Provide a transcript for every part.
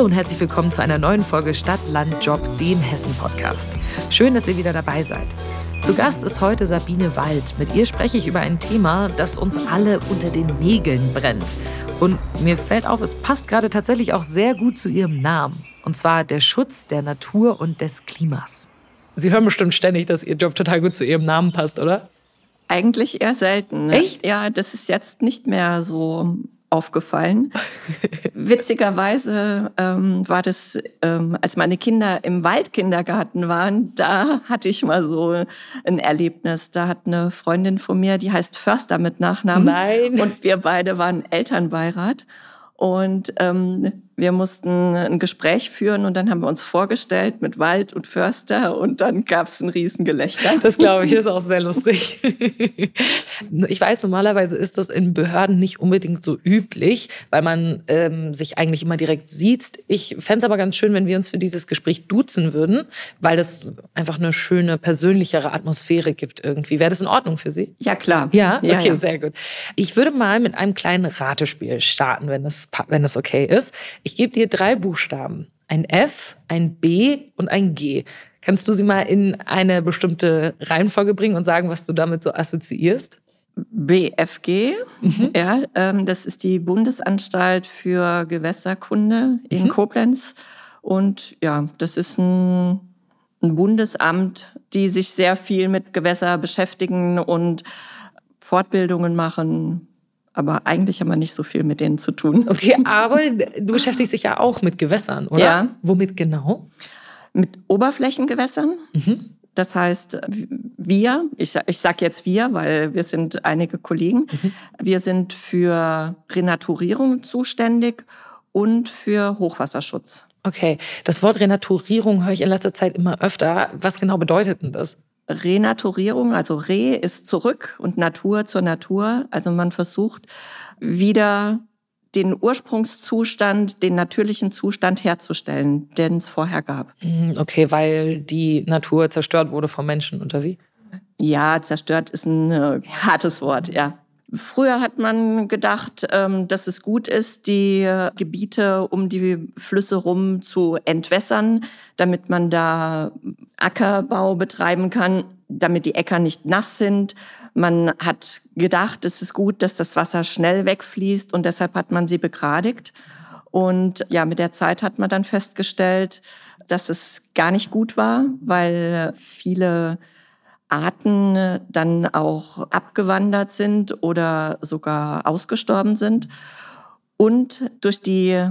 Hallo und herzlich willkommen zu einer neuen Folge Stadt, Land, Job, dem Hessen-Podcast. Schön, dass ihr wieder dabei seid. Zu Gast ist heute Sabine Wald. Mit ihr spreche ich über ein Thema, das uns alle unter den Nägeln brennt. Und mir fällt auf, es passt gerade tatsächlich auch sehr gut zu ihrem Namen. Und zwar der Schutz der Natur und des Klimas. Sie hören bestimmt ständig, dass Ihr Job total gut zu Ihrem Namen passt, oder? Eigentlich eher selten. Ne? Echt? Ja, das ist jetzt nicht mehr so aufgefallen. Witzigerweise ähm, war das, ähm, als meine Kinder im Waldkindergarten waren, da hatte ich mal so ein Erlebnis. Da hat eine Freundin von mir, die heißt Förster mit Nachnamen. Nein. Und wir beide waren Elternbeirat. Und ähm, wir mussten ein Gespräch führen und dann haben wir uns vorgestellt mit Wald und Förster und dann gab es ein Riesengelächter. Das glaube ich, ist auch sehr lustig. ich weiß, normalerweise ist das in Behörden nicht unbedingt so üblich, weil man ähm, sich eigentlich immer direkt sieht. Ich fände es aber ganz schön, wenn wir uns für dieses Gespräch duzen würden, weil das einfach eine schöne, persönlichere Atmosphäre gibt irgendwie. Wäre das in Ordnung für Sie? Ja, klar. Ja, okay, Ja, ja. sehr gut. Ich würde mal mit einem kleinen Ratespiel starten, wenn das, wenn das okay ist. Ich gebe dir drei Buchstaben. Ein F, ein B und ein G. Kannst du sie mal in eine bestimmte Reihenfolge bringen und sagen, was du damit so assoziierst? BFG, ja, ähm, das ist die Bundesanstalt für Gewässerkunde in Koblenz. Und ja, das ist ein, ein Bundesamt, die sich sehr viel mit Gewässer beschäftigen und Fortbildungen machen. Aber eigentlich haben wir nicht so viel mit denen zu tun. Okay, aber du beschäftigst dich ja auch mit Gewässern, oder? Ja. Womit genau? Mit Oberflächengewässern. Das heißt, wir, ich, ich sage jetzt wir, weil wir sind einige Kollegen, wir sind für Renaturierung zuständig und für Hochwasserschutz. Okay, das Wort Renaturierung höre ich in letzter Zeit immer öfter. Was genau bedeutet denn das? Renaturierung, also Re ist zurück und Natur zur Natur. Also man versucht wieder den Ursprungszustand, den natürlichen Zustand herzustellen, den es vorher gab. Hm, Okay, weil die Natur zerstört wurde vom Menschen, oder wie? Ja, zerstört ist ein äh, hartes Wort, ja. Früher hat man gedacht, ähm, dass es gut ist, die Gebiete um die Flüsse rum zu entwässern, damit man da Ackerbau betreiben kann, damit die Äcker nicht nass sind. Man hat gedacht, es ist gut, dass das Wasser schnell wegfließt und deshalb hat man sie begradigt. Und ja, mit der Zeit hat man dann festgestellt, dass es gar nicht gut war, weil viele Arten äh, dann auch abgewandert sind oder sogar ausgestorben sind. Und durch die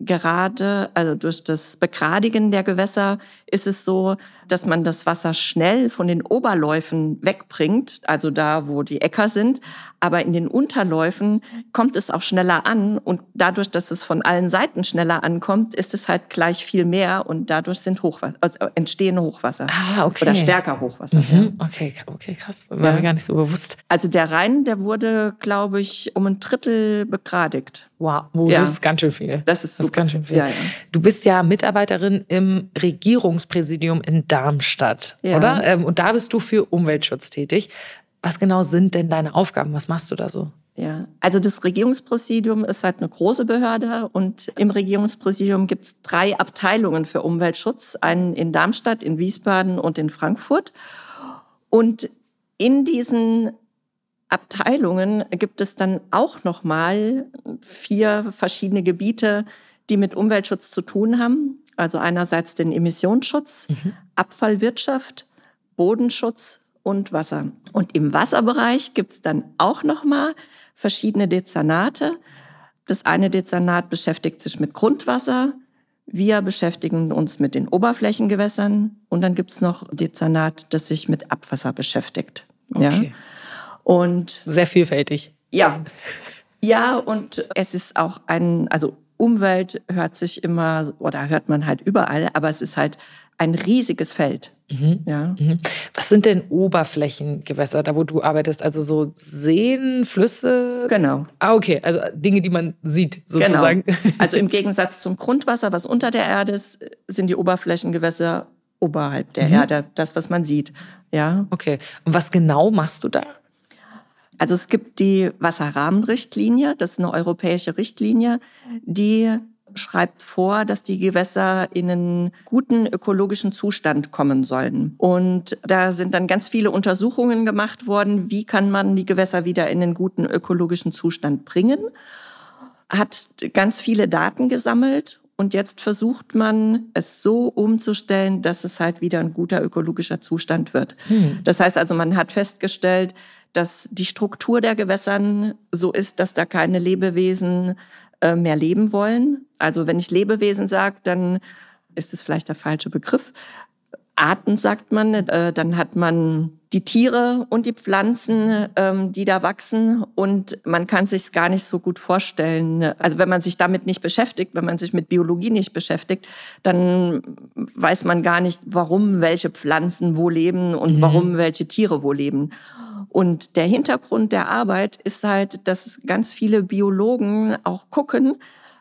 gerade, also durch das Begradigen der Gewässer ist es so, dass man das Wasser schnell von den Oberläufen wegbringt, also da, wo die Äcker sind. Aber in den Unterläufen kommt es auch schneller an und dadurch, dass es von allen Seiten schneller ankommt, ist es halt gleich viel mehr und dadurch sind Hochwasser, also entstehen Hochwasser. Ah, okay. Oder stärker Hochwasser. Ja. Mhm. Okay, okay, krass. War Ja. mir gar nicht so bewusst. Also der Rhein, der wurde, glaube ich, um ein Drittel begradigt. Wow, oh, Ja. das ist ganz schön viel. Das ist Das ist ganz schön viel. Ja, ja. Du bist ja Mitarbeiterin im Regierungspräsidium in Darmstadt, Ja. oder? Ähm, Und da bist du für Umweltschutz tätig. Was genau sind denn deine Aufgaben? Was machst du da so? Ja, also das Regierungspräsidium ist halt eine große Behörde und im Regierungspräsidium gibt es drei Abteilungen für Umweltschutz, einen in Darmstadt, in Wiesbaden und in Frankfurt. Und in diesen Abteilungen gibt es dann auch noch mal vier verschiedene Gebiete, die mit Umweltschutz zu tun haben. Also einerseits den Emissionsschutz, Abfallwirtschaft, Bodenschutz und Wasser. Und im Wasserbereich gibt es dann auch noch mal verschiedene Dezernate. Das eine Dezernat beschäftigt sich mit Grundwasser. Wir beschäftigen uns mit den Oberflächengewässern. Und dann gibt es noch ein Dezernat, das sich mit Abwasser beschäftigt. Ja? Okay. Und Sehr vielfältig. ja. Ja, und es ist auch ein, also Umwelt hört sich immer oder hört man halt überall, aber es ist halt ein riesiges Feld. Mhm. Ja. Mhm. Was sind denn Oberflächengewässer, da wo du arbeitest? Also so Seen, Flüsse? Genau. Ah, okay. Also Dinge, die man sieht, sozusagen. Genau. Also im Gegensatz zum Grundwasser, was unter der Erde ist, sind die Oberflächengewässer oberhalb der Mhm. Erde, das, was man sieht. Ja. Okay. Und was genau machst du da? Also es gibt die Wasserrahmenrichtlinie, das ist eine europäische Richtlinie, die schreibt vor, dass die Gewässer in einen guten ökologischen Zustand kommen sollen. Und da sind dann ganz viele Untersuchungen gemacht worden, wie kann man die Gewässer wieder in einen guten ökologischen Zustand bringen. Hat ganz viele Daten gesammelt und jetzt versucht man, es so umzustellen, dass es halt wieder ein guter ökologischer Zustand wird. Hm. Das heißt also, man hat festgestellt, dass die Struktur der Gewässern so ist, dass da keine Lebewesen äh, mehr leben wollen. Also wenn ich Lebewesen sage, dann ist es vielleicht der falsche Begriff. Arten sagt man, äh, dann hat man die Tiere und die Pflanzen, ähm, die da wachsen und man kann sich gar nicht so gut vorstellen. Also wenn man sich damit nicht beschäftigt, wenn man sich mit Biologie nicht beschäftigt, dann weiß man gar nicht, warum welche Pflanzen wo leben und mhm. warum welche Tiere wo leben. Und der Hintergrund der Arbeit ist halt, dass ganz viele Biologen auch gucken,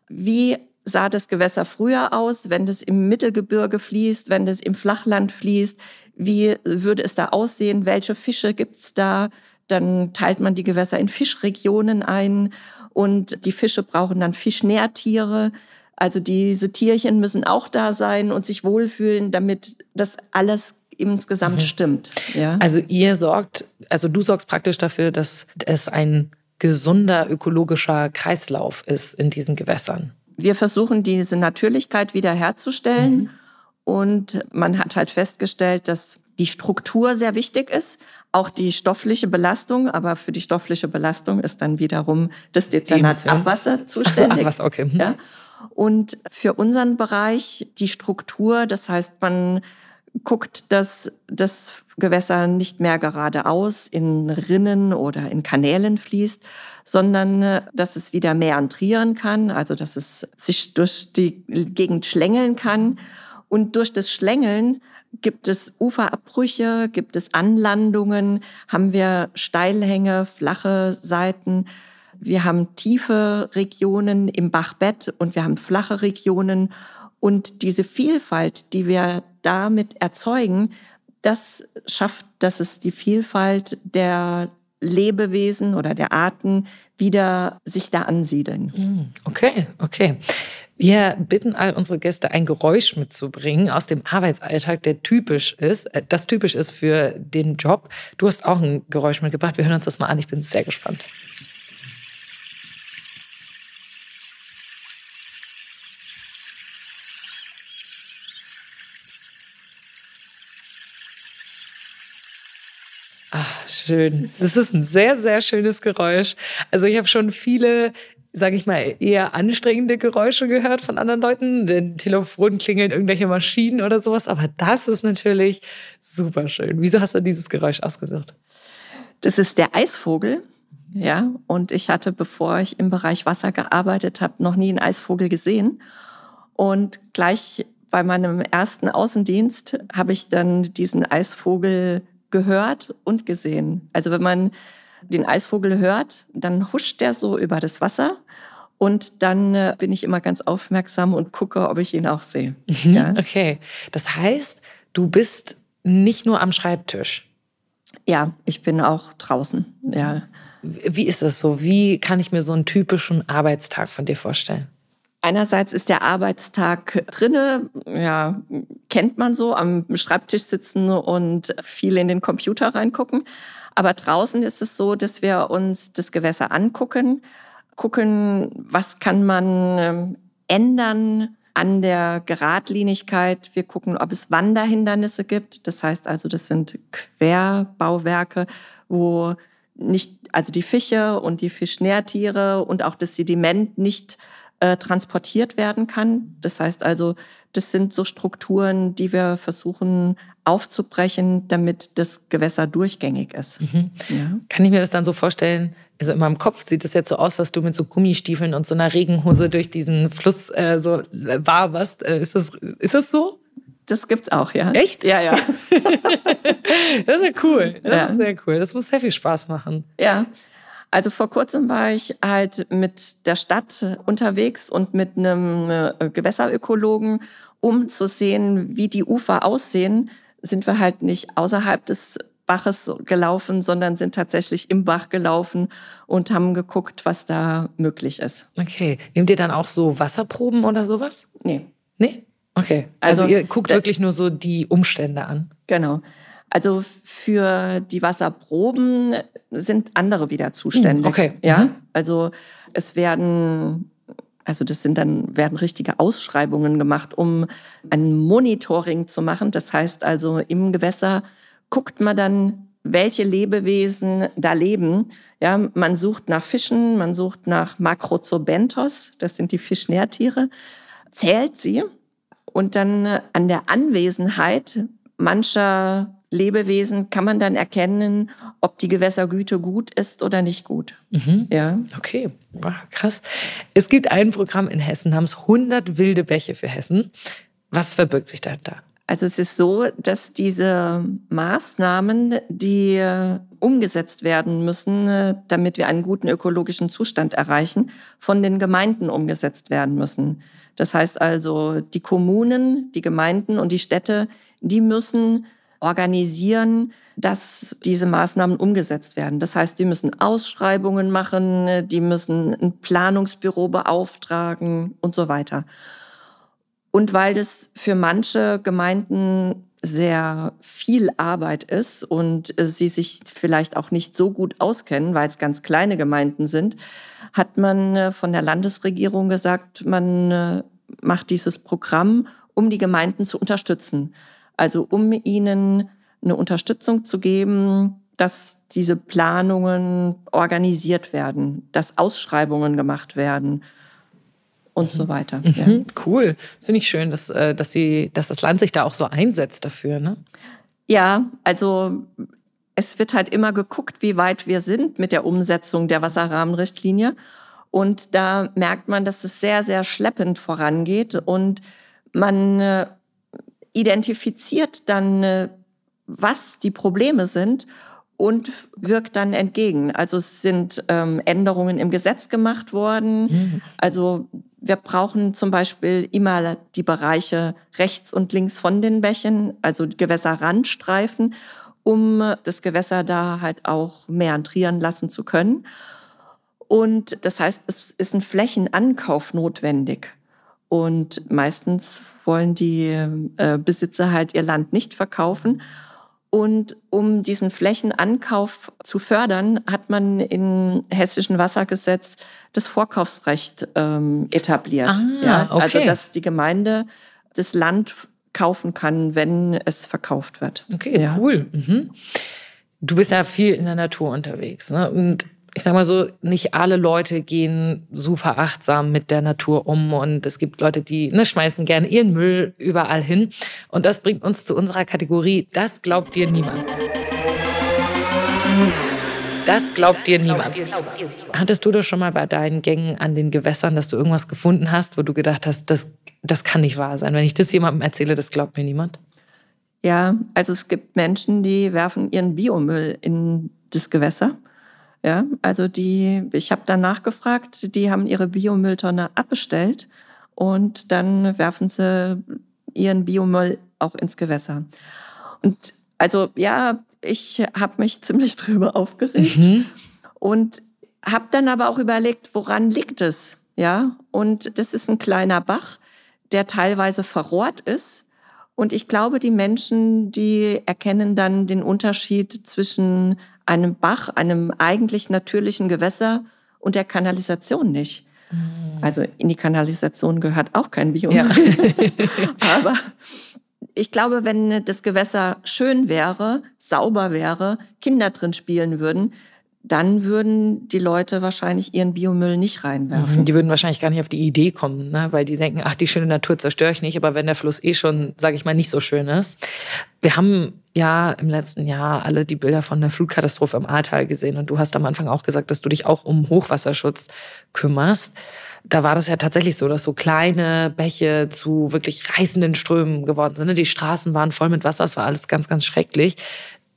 wie sah das Gewässer früher aus, wenn das im Mittelgebirge fließt, wenn das im Flachland fließt, wie würde es da aussehen, welche Fische gibt's da, dann teilt man die Gewässer in Fischregionen ein und die Fische brauchen dann Fischnährtiere. Also diese Tierchen müssen auch da sein und sich wohlfühlen, damit das alles insgesamt mhm. stimmt. Ja? Also ihr sorgt, also du sorgst praktisch dafür, dass es ein gesunder ökologischer Kreislauf ist in diesen Gewässern. Wir versuchen diese Natürlichkeit wiederherzustellen mhm. und man hat halt festgestellt, dass die Struktur sehr wichtig ist, auch die stoffliche Belastung, aber für die stoffliche Belastung ist dann wiederum das Dezernat Abwasser zuständig. So, Abwasser, okay. Mhm. Ja. Und für unseren Bereich die Struktur, das heißt, man guckt, dass das Gewässer nicht mehr geradeaus in Rinnen oder in Kanälen fließt, sondern äh, dass es wieder meandrieren kann, also dass es sich durch die Gegend schlängeln kann. Und durch das Schlängeln gibt es Uferabbrüche, gibt es Anlandungen, haben wir Steilhänge, flache Seiten. Wir haben tiefe Regionen im Bachbett und wir haben flache Regionen. Und diese Vielfalt, die wir damit erzeugen, das schafft, dass es die Vielfalt der Lebewesen oder der Arten wieder sich da ansiedeln. Hm, okay, okay. Wir bitten all unsere Gäste, ein Geräusch mitzubringen aus dem Arbeitsalltag, der typisch ist, äh, das typisch ist für den Job. Du hast auch ein Geräusch mitgebracht. Wir hören uns das mal an. Ich bin sehr gespannt. Schön. Das ist ein sehr, sehr schönes Geräusch. Also ich habe schon viele sage ich mal, eher anstrengende Geräusche gehört von anderen Leuten. Den Telefon klingeln irgendwelche Maschinen oder sowas. Aber das ist natürlich super schön. Wieso hast du dieses Geräusch ausgesucht? Das ist der Eisvogel. Ja, und ich hatte, bevor ich im Bereich Wasser gearbeitet habe, noch nie einen Eisvogel gesehen. Und gleich bei meinem ersten Außendienst habe ich dann diesen Eisvogel gehört und gesehen. Also wenn man den Eisvogel hört, dann huscht der so über das Wasser und dann äh, bin ich immer ganz aufmerksam und gucke, ob ich ihn auch sehe. Mhm, ja? Okay, das heißt, du bist nicht nur am Schreibtisch. Ja, ich bin auch draußen. Ja. Wie ist das so? Wie kann ich mir so einen typischen Arbeitstag von dir vorstellen? Einerseits ist der Arbeitstag drinne, ja, kennt man so, am Schreibtisch sitzen und viel in den Computer reingucken. Aber draußen ist es so, dass wir uns das Gewässer angucken, gucken, was kann man ähm, ändern an der Geradlinigkeit. Wir gucken, ob es Wanderhindernisse gibt. Das heißt also, das sind Querbauwerke, wo nicht, also die Fische und die Fischnährtiere und auch das Sediment nicht äh, transportiert werden kann. Das heißt also, das sind so Strukturen, die wir versuchen aufzubrechen, damit das Gewässer durchgängig ist. Mhm. Ja. Kann ich mir das dann so vorstellen? Also in meinem Kopf sieht es jetzt so aus, dass du mit so Gummistiefeln und so einer Regenhose durch diesen Fluss äh, so waberst. Äh, ist, das, ist das so? Das gibt's auch, ja. Echt? Ja, ja. das ist ja cool. Das ja. ist sehr cool. Das muss sehr viel Spaß machen. Ja. Also vor kurzem war ich halt mit der Stadt unterwegs und mit einem äh, Gewässerökologen, um zu sehen, wie die Ufer aussehen, sind wir halt nicht außerhalb des Baches gelaufen, sondern sind tatsächlich im Bach gelaufen und haben geguckt, was da möglich ist. Okay. Nehmt ihr dann auch so Wasserproben oder sowas? Nee. Nee? Okay. Also, also ihr guckt wirklich nur so die Umstände an. Genau. Also für die Wasserproben sind andere wieder zuständig. Okay. Ja. Mhm. Also es werden also das sind dann, werden richtige Ausschreibungen gemacht, um ein Monitoring zu machen. Das heißt also, im Gewässer guckt man dann, welche Lebewesen da leben. Ja, man sucht nach Fischen, man sucht nach Macrozobentos, das sind die Fischnährtiere, zählt sie und dann an der Anwesenheit mancher Lebewesen kann man dann erkennen, ob die Gewässergüte gut ist oder nicht gut. Mhm. Ja. Okay, krass. Es gibt ein Programm in Hessen namens 100 wilde Bäche für Hessen. Was verbirgt sich dahinter? Also es ist so, dass diese Maßnahmen, die umgesetzt werden müssen, damit wir einen guten ökologischen Zustand erreichen, von den Gemeinden umgesetzt werden müssen. Das heißt also, die Kommunen, die Gemeinden und die Städte, die müssen organisieren, dass diese Maßnahmen umgesetzt werden. Das heißt, die müssen Ausschreibungen machen, die müssen ein Planungsbüro beauftragen und so weiter. Und weil das für manche Gemeinden sehr viel Arbeit ist und sie sich vielleicht auch nicht so gut auskennen, weil es ganz kleine Gemeinden sind, hat man von der Landesregierung gesagt, man macht dieses Programm, um die Gemeinden zu unterstützen. Also um ihnen eine Unterstützung zu geben, dass diese Planungen organisiert werden, dass Ausschreibungen gemacht werden und mhm. so weiter. Mhm. Ja. Cool. Finde ich schön, dass, äh, dass, sie, dass das Land sich da auch so einsetzt dafür. Ne? Ja, also es wird halt immer geguckt, wie weit wir sind mit der Umsetzung der Wasserrahmenrichtlinie. Und da merkt man, dass es sehr, sehr schleppend vorangeht und man äh, identifiziert dann, äh, was die Probleme sind und wirkt dann entgegen. Also es sind ähm, Änderungen im Gesetz gemacht worden. Mhm. Also wir brauchen zum Beispiel immer die Bereiche rechts und links von den Bächen, also Gewässerrandstreifen, um das Gewässer da halt auch meandrieren lassen zu können. Und das heißt, es ist ein Flächenankauf notwendig. Und meistens wollen die äh, Besitzer halt ihr Land nicht verkaufen. Und um diesen Flächenankauf zu fördern, hat man im hessischen Wassergesetz das Vorkaufsrecht ähm, etabliert. Ah, ja, also, okay. Also dass die Gemeinde das Land kaufen kann, wenn es verkauft wird. Okay, ja. cool. Mhm. Du bist ja viel in der Natur unterwegs. Ne? Und ich sag mal so, nicht alle Leute gehen super achtsam mit der Natur um und es gibt Leute, die ne, schmeißen gerne ihren Müll überall hin. Und das bringt uns zu unserer Kategorie, das glaubt dir niemand. Das glaubt dir niemand. Hattest du das schon mal bei deinen Gängen an den Gewässern, dass du irgendwas gefunden hast, wo du gedacht hast, das, das kann nicht wahr sein? Wenn ich das jemandem erzähle, das glaubt mir niemand? Ja, also es gibt Menschen, die werfen ihren Biomüll in das Gewässer ja, also die, ich habe dann nachgefragt, die haben ihre Biomülltonne abbestellt und dann werfen sie ihren Biomüll auch ins Gewässer. Und also ja, ich habe mich ziemlich drüber aufgeregt mhm. und habe dann aber auch überlegt, woran liegt es? Ja, und das ist ein kleiner Bach, der teilweise verrohrt ist. Und ich glaube, die Menschen, die erkennen dann den Unterschied zwischen einem Bach, einem eigentlich natürlichen Gewässer und der Kanalisation nicht. Mhm. Also in die Kanalisation gehört auch kein Biom. Ja. Aber ich glaube, wenn das Gewässer schön wäre, sauber wäre, Kinder drin spielen würden, dann würden die Leute wahrscheinlich ihren Biomüll nicht reinwerfen. Mhm. Die würden wahrscheinlich gar nicht auf die Idee kommen, ne? weil die denken, ach, die schöne Natur zerstöre ich nicht, aber wenn der Fluss eh schon, sage ich mal, nicht so schön ist. Wir haben ja im letzten Jahr alle die Bilder von der Flutkatastrophe im Ahrtal gesehen und du hast am Anfang auch gesagt, dass du dich auch um Hochwasserschutz kümmerst. Da war das ja tatsächlich so, dass so kleine Bäche zu wirklich reißenden Strömen geworden sind. Ne? Die Straßen waren voll mit Wasser, es war alles ganz, ganz schrecklich.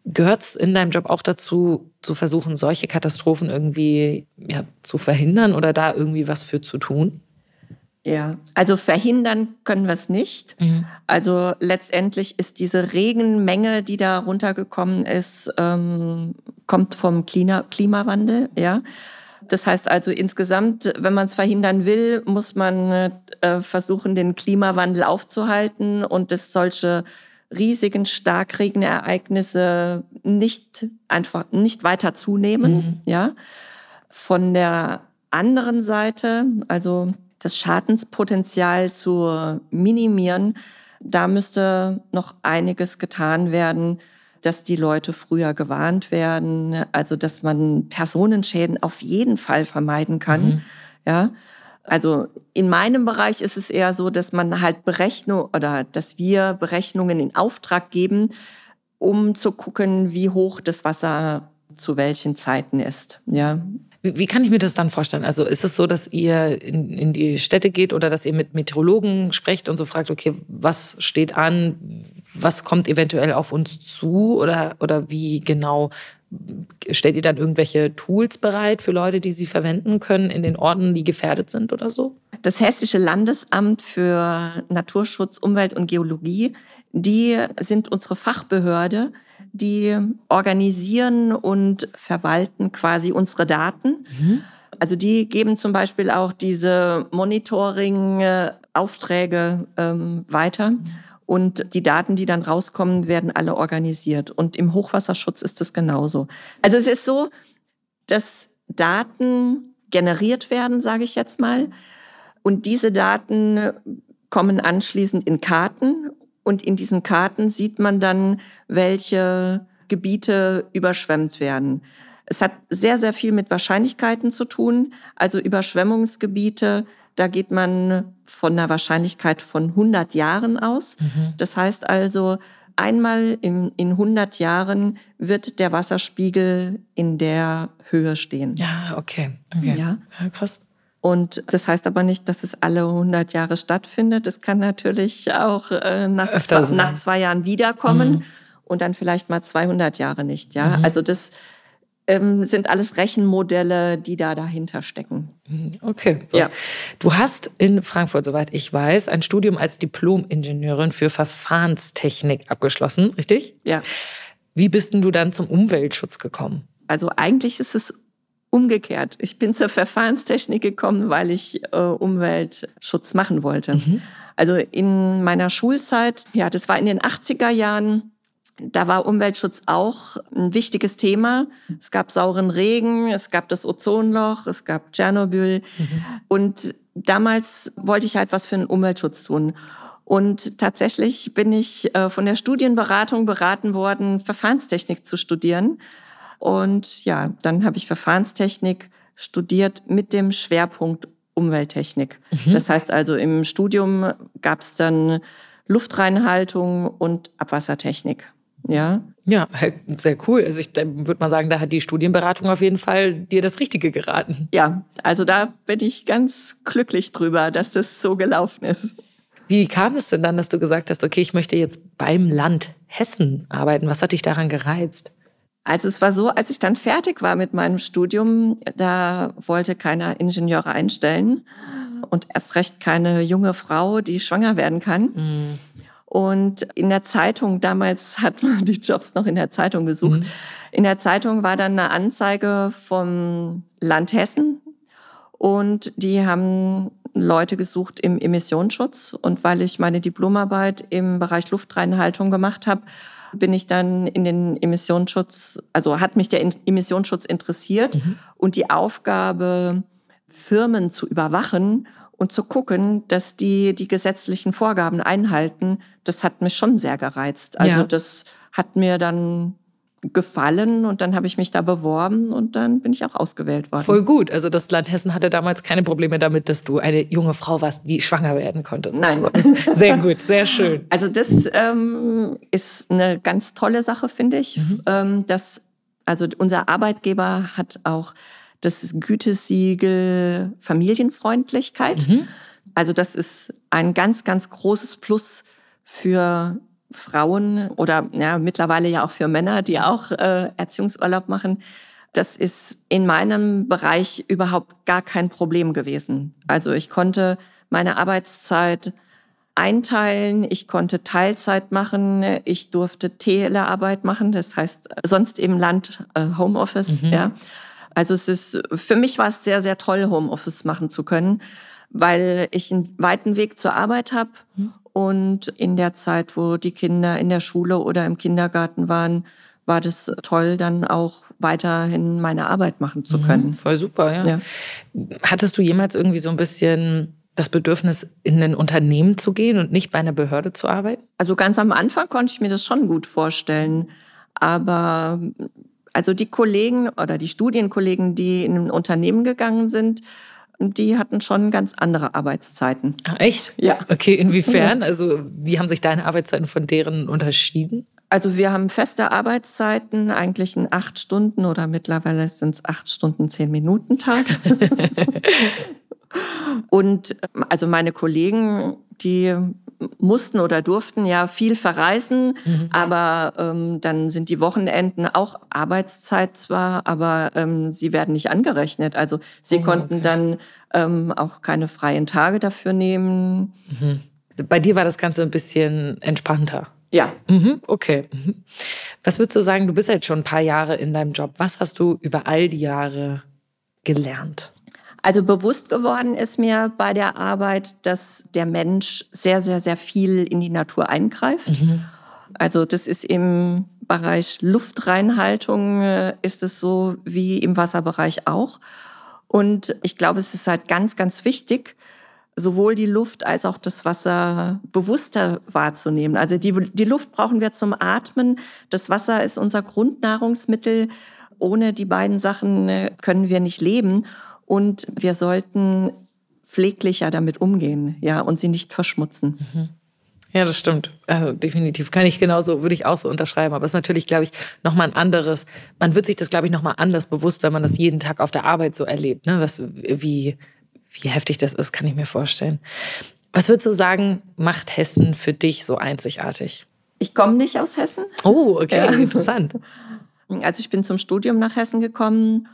Gehört es in deinem Job auch dazu, zu versuchen, solche Katastrophen irgendwie ja, zu verhindern oder da irgendwie was für zu tun? Ja, also verhindern können wir es nicht. Mhm. Also letztendlich ist diese Regenmenge, die da runtergekommen ist, ähm, kommt vom Klima Klimawandel. Ja, das heißt also insgesamt, wenn man es verhindern will, muss man äh, versuchen, den Klimawandel aufzuhalten und dass solche riesigen Starkregenereignisse nicht einfach nicht weiter zunehmen. Mhm. Ja, von der anderen Seite, also das Schadenspotenzial zu minimieren, da müsste noch einiges getan werden, dass die Leute früher gewarnt werden, also dass man Personenschäden auf jeden Fall vermeiden kann. Mhm. Ja. Also in meinem Bereich ist es eher so, dass man halt Berechnung oder dass wir Berechnungen in Auftrag geben, um zu gucken, wie hoch das Wasser zu welchen Zeiten ist. Ja. Wie, wie, kann ich mir das dann vorstellen? Also ist es so, dass ihr in, in die Städte geht oder dass ihr mit Meteorologen sprecht und so fragt, okay, was steht an, was kommt eventuell auf uns zu oder, oder wie genau stellt ihr dann irgendwelche Tools bereit für Leute, die sie verwenden können in den Orten, die gefährdet sind oder so? Das Hessische Landesamt für Naturschutz, Umwelt und Geologie, die sind unsere Fachbehörde, die organisieren und verwalten quasi unsere Daten. Mhm. Also die geben zum Beispiel auch diese Monitoring-Aufträge ähm, weiter. Mhm. Und die Daten, die dann rauskommen, werden alle organisiert. Und im Hochwasserschutz ist es genauso. Also es ist so, dass Daten generiert werden, sage ich jetzt mal. Und diese Daten kommen anschließend in Karten und in diesen Karten sieht man dann, welche Gebiete überschwemmt werden. Es hat sehr, sehr viel mit Wahrscheinlichkeiten zu tun. Also Überschwemmungsgebiete, da geht man von einer Wahrscheinlichkeit von 100 Jahren aus. Mhm. Das heißt also, einmal in, in 100 Jahren wird der Wasserspiegel in der Höhe stehen. Ja, okay. okay. Ja. ja krass. Und das heißt aber nicht, dass es alle 100 Jahre stattfindet. Es kann natürlich auch äh, nach, zwei, nach, zwei, Jahren wiederkommen mhm. und dann vielleicht mal 200 Jahre nicht. Ja, mhm. also das ähm, sind alles Rechenmodelle, die da dahinter stecken. Mhm. Okay. So. Ja. Du hast in Frankfurt, soweit ich weiß, ein Studium als Diplom-Ingenieurin für Verfahrenstechnik abgeschlossen, richtig? Ja. Wie bist denn du dann zum Umweltschutz gekommen? Also eigentlich ist es umgekehrt. Ich bin zur Verfahrenstechnik gekommen, weil ich äh, Umweltschutz machen wollte. Mhm. Also in meiner Schulzeit, ja, das war in den 80er Jahren, da war Umweltschutz auch ein wichtiges Thema. Es gab sauren Regen, es gab das Ozonloch, es gab Tschernobyl. Mhm. Und damals wollte ich halt was für den Umweltschutz tun. Und tatsächlich bin ich äh, von der Studienberatung beraten worden, Verfahrenstechnik zu studieren. Und ja, dann habe ich Verfahrenstechnik studiert mit dem Schwerpunkt Umwelttechnik. Mhm. Das heißt also, im Studium gab es dann Luftreinhaltung und Abwassertechnik. Ja. Ja, sehr cool. Also ich würde mal sagen, da hat die Studienberatung auf jeden Fall dir das Richtige geraten. Ja, also da bin ich ganz glücklich drüber, dass das so gelaufen ist. Wie kam es denn dann, dass du gesagt hast, okay, ich möchte jetzt beim Land Hessen arbeiten? Was hat dich daran gereizt? Also es war so, als ich dann fertig war mit meinem Studium, da wollte keiner Ingenieure einstellen und erst recht keine junge Frau, die schwanger werden kann. Mhm. Und in der Zeitung, damals hat man die Jobs noch in der Zeitung gesucht, mhm. in der Zeitung war dann eine Anzeige vom Land Hessen und die haben Leute gesucht im Emissionsschutz. Und weil ich meine Diplomarbeit im Bereich Luftreinhaltung gemacht habe, bin ich dann in den Emissionsschutz, also hat mich der Emissionsschutz interessiert mhm. und die Aufgabe, Firmen zu überwachen und zu gucken, dass die die gesetzlichen Vorgaben einhalten, das hat mich schon sehr gereizt. Also ja. das hat mir dann gefallen und dann habe ich mich da beworben und dann bin ich auch ausgewählt worden. Voll gut. Also das Land Hessen hatte damals keine Probleme damit, dass du eine junge Frau warst, die schwanger werden konnte. Nein. Sehr gut, sehr schön. Also das ähm, ist eine ganz tolle Sache, finde ich. Mhm. Ähm, dass, also unser Arbeitgeber hat auch das Gütesiegel Familienfreundlichkeit. Mhm. Also das ist ein ganz, ganz großes Plus für Frauen oder ja, mittlerweile ja auch für Männer, die auch äh, Erziehungsurlaub machen. Das ist in meinem Bereich überhaupt gar kein Problem gewesen. Also ich konnte meine Arbeitszeit einteilen. Ich konnte Teilzeit machen. Ich durfte Telearbeit machen. Das heißt, sonst im Land äh, Homeoffice. Mhm. Ja. Also es ist, für mich war es sehr, sehr toll, Homeoffice machen zu können, weil ich einen weiten Weg zur Arbeit habe. Mhm. Und in der Zeit, wo die Kinder in der Schule oder im Kindergarten waren, war das toll, dann auch weiterhin meine Arbeit machen zu mhm. können. Mhm, voll super, ja. ja. Hattest du jemals irgendwie so ein bisschen das Bedürfnis, in ein Unternehmen zu gehen und nicht bei einer Behörde zu arbeiten? Also ganz am Anfang konnte ich mir das schon gut vorstellen. Aber also die Kollegen oder die Studienkollegen, die in ein Unternehmen gegangen sind, die hatten schon ganz andere Arbeitszeiten. Ach, echt? Ja. Okay, inwiefern? Also wie haben sich deine Arbeitszeiten von deren unterschieden? Also wir haben feste Arbeitszeiten, eigentlich in acht Stunden oder mittlerweile sind es acht Stunden, zehn Minuten Tag. Und also meine Kollegen, die mussten oder durften ja viel verreisen, mhm. aber ähm, dann sind die Wochenenden auch Arbeitszeit zwar, aber ähm, sie werden nicht angerechnet. Also sie oh, konnten okay. dann ähm, auch keine freien Tage dafür nehmen. Mhm. Bei dir war das Ganze ein bisschen entspannter. Ja. Mhm, okay. Mhm. Was würdest du sagen, du bist jetzt schon ein paar Jahre in deinem Job. Was hast du über all die Jahre gelernt? Also bewusst geworden ist mir bei der Arbeit, dass der Mensch sehr, sehr, sehr viel in die Natur eingreift. Mhm. Also das ist im Bereich Luftreinhaltung äh, ist es so wie im Wasserbereich auch. Und ich glaube, es ist halt ganz, ganz wichtig, sowohl die Luft als auch das Wasser bewusster wahrzunehmen. Also die, die Luft brauchen wir zum Atmen. Das Wasser ist unser Grundnahrungsmittel. Ohne die beiden Sachen äh, können wir nicht leben. Und wir sollten pfleglicher damit umgehen, ja, und sie nicht verschmutzen. Mhm. Ja, das stimmt. Also definitiv. Kann ich genauso, würde ich auch so unterschreiben. Aber es ist natürlich, glaube ich, nochmal ein anderes, man wird sich das, glaube ich, nochmal anders bewusst, wenn man das jeden Tag auf der Arbeit so erlebt, ne? Was, wie, wie heftig das ist, kann ich mir vorstellen. Was würdest du sagen, macht Hessen für dich so einzigartig? Ich komme nicht aus Hessen. Oh, okay, ja. interessant. Also ich bin zum Studium nach Hessen gekommen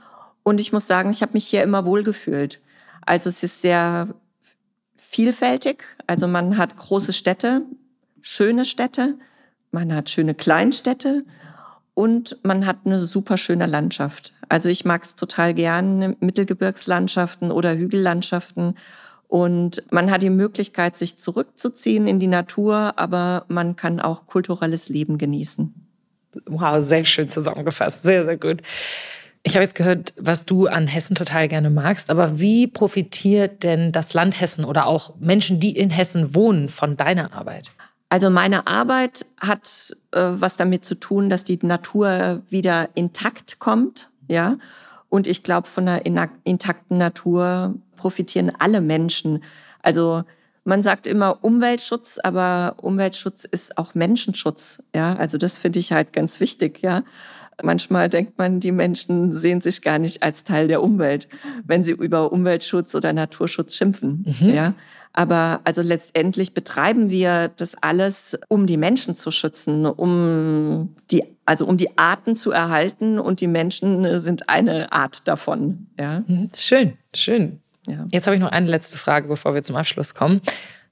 und ich muss sagen, ich habe mich hier immer wohl gefühlt. Also es ist sehr vielfältig. Also man hat große Städte, schöne Städte, man hat schöne Kleinstädte und man hat eine super schöne Landschaft. Also ich mag es total gern, Mittelgebirgslandschaften oder Hügellandschaften. Und man hat die Möglichkeit, sich zurückzuziehen in die Natur, aber man kann auch kulturelles Leben genießen. Wow, sehr schön zusammengefasst. Sehr, sehr gut. Ich habe jetzt gehört, was du an Hessen total gerne magst, aber wie profitiert denn das Land Hessen oder auch Menschen, die in Hessen wohnen, von deiner Arbeit? Also meine Arbeit hat äh, was damit zu tun, dass die Natur wieder intakt kommt, ja. Und ich glaube, von einer intakten Natur profitieren alle Menschen. Also man sagt immer Umweltschutz, aber Umweltschutz ist auch Menschenschutz, ja. Also das finde ich halt ganz wichtig, ja. Manchmal denkt man, die Menschen sehen sich gar nicht als Teil der Umwelt, wenn sie über Umweltschutz oder Naturschutz schimpfen. Mhm. Ja. Aber also letztendlich betreiben wir das alles, um die Menschen zu schützen, um die, also um die Arten zu erhalten und die Menschen sind eine Art davon. Ja. Mhm. Schön, schön. Ja. Jetzt habe ich noch eine letzte Frage, bevor wir zum Abschluss kommen.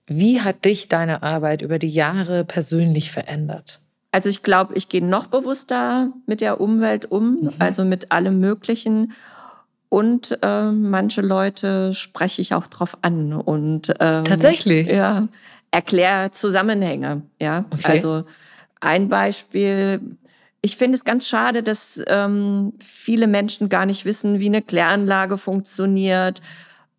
Wie hat dich deine Arbeit über die Jahre persönlich verändert? Also ich glaube, ich gehe noch bewusster mit der Umwelt um, mhm. also mit allem Möglichen. Und äh, manche Leute spreche ich auch drauf an und ähm, tatsächlich ja erkläre Zusammenhänge. Ja, okay. also ein Beispiel. Ich finde es ganz schade, dass ähm, viele Menschen gar nicht wissen, wie eine Kläranlage funktioniert,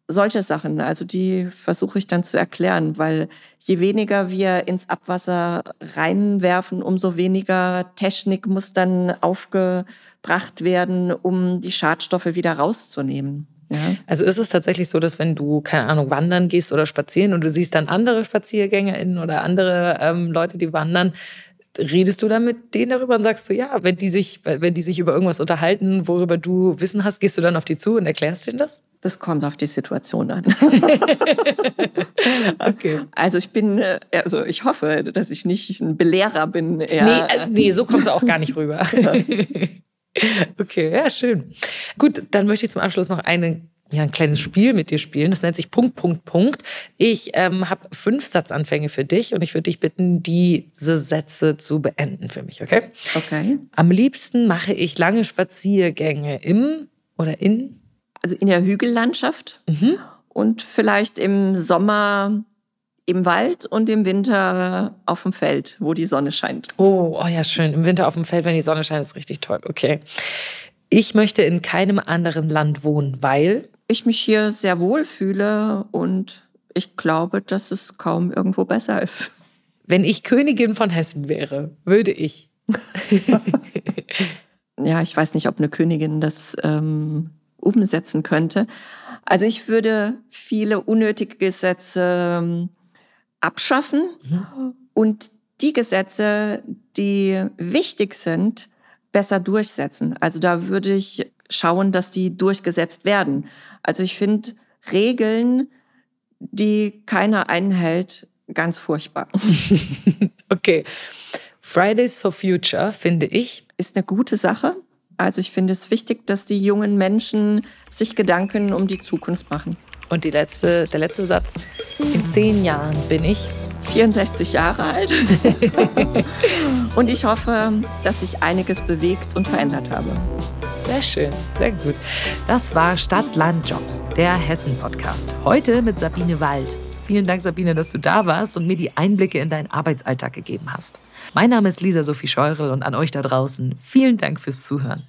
solche Sachen, also die versuche ich dann zu erklären, weil je weniger wir ins Abwasser reinwerfen, umso weniger Technik muss dann aufgebracht werden, um die Schadstoffe wieder rauszunehmen. Ja. Also ist es tatsächlich so, dass wenn du, keine Ahnung, wandern gehst oder spazieren und du siehst dann andere SpaziergängerInnen oder andere ähm, Leute, die wandern, redest du dann mit denen darüber und sagst du, ja, wenn die sich, wenn die sich über irgendwas unterhalten, worüber du Wissen hast, gehst du dann auf die zu und erklärst denen das? Das kommt auf die Situation an. okay. Also ich bin, äh, also ich hoffe, dass ich nicht ein Belehrer bin. Eher. Nee, also, nee, so kommst du auch gar nicht rüber. okay, ja, schön. Gut, dann möchte ich zum Abschluss noch eine ja, ein kleines Spiel mit dir spielen. Das nennt sich Punkt, Punkt, Punkt. Ich ähm, habe fünf Satzanfänge für dich und ich würde dich bitten, diese Sätze zu beenden für mich, okay? Okay. Am liebsten mache ich lange Spaziergänge im oder in? Also in der Hügellandschaft mhm. und vielleicht im Sommer im Wald und im Winter auf dem Feld, wo die Sonne scheint. Oh, oh ja, schön. Im Winter auf dem Feld, wenn die Sonne scheint, ist richtig toll. Okay. Ich möchte in keinem anderen Land wohnen, weil ich mich hier sehr wohl fühle und ich glaube, dass es kaum irgendwo besser ist. Wenn ich Königin von Hessen wäre, würde ich. ja, ich weiß nicht, ob eine Königin das ähm, umsetzen könnte. Also ich würde viele unnötige Gesetze ähm, abschaffen mhm. und die Gesetze, die wichtig sind, besser durchsetzen. Also da würde ich schauen, dass die durchgesetzt werden. Also ich finde Regeln, die keiner einhält, ganz furchtbar. okay. Fridays for Future, finde ich. Ist eine gute Sache. Also ich finde es wichtig, dass die jungen Menschen sich Gedanken um die Zukunft machen. Und die letzte, der letzte Satz. In zehn Jahren bin ich 64 Jahre alt. und ich hoffe, dass sich einiges bewegt und verändert habe. Sehr schön, sehr gut. Das war Stadt, Land, Job, der Hessen-Podcast. Heute mit Sabine Wald. Vielen Dank, Sabine, dass du da warst und mir die Einblicke in deinen Arbeitsalltag gegeben hast. Mein Name ist Lisa Sophie Scheurel und an euch da draußen vielen Dank fürs Zuhören.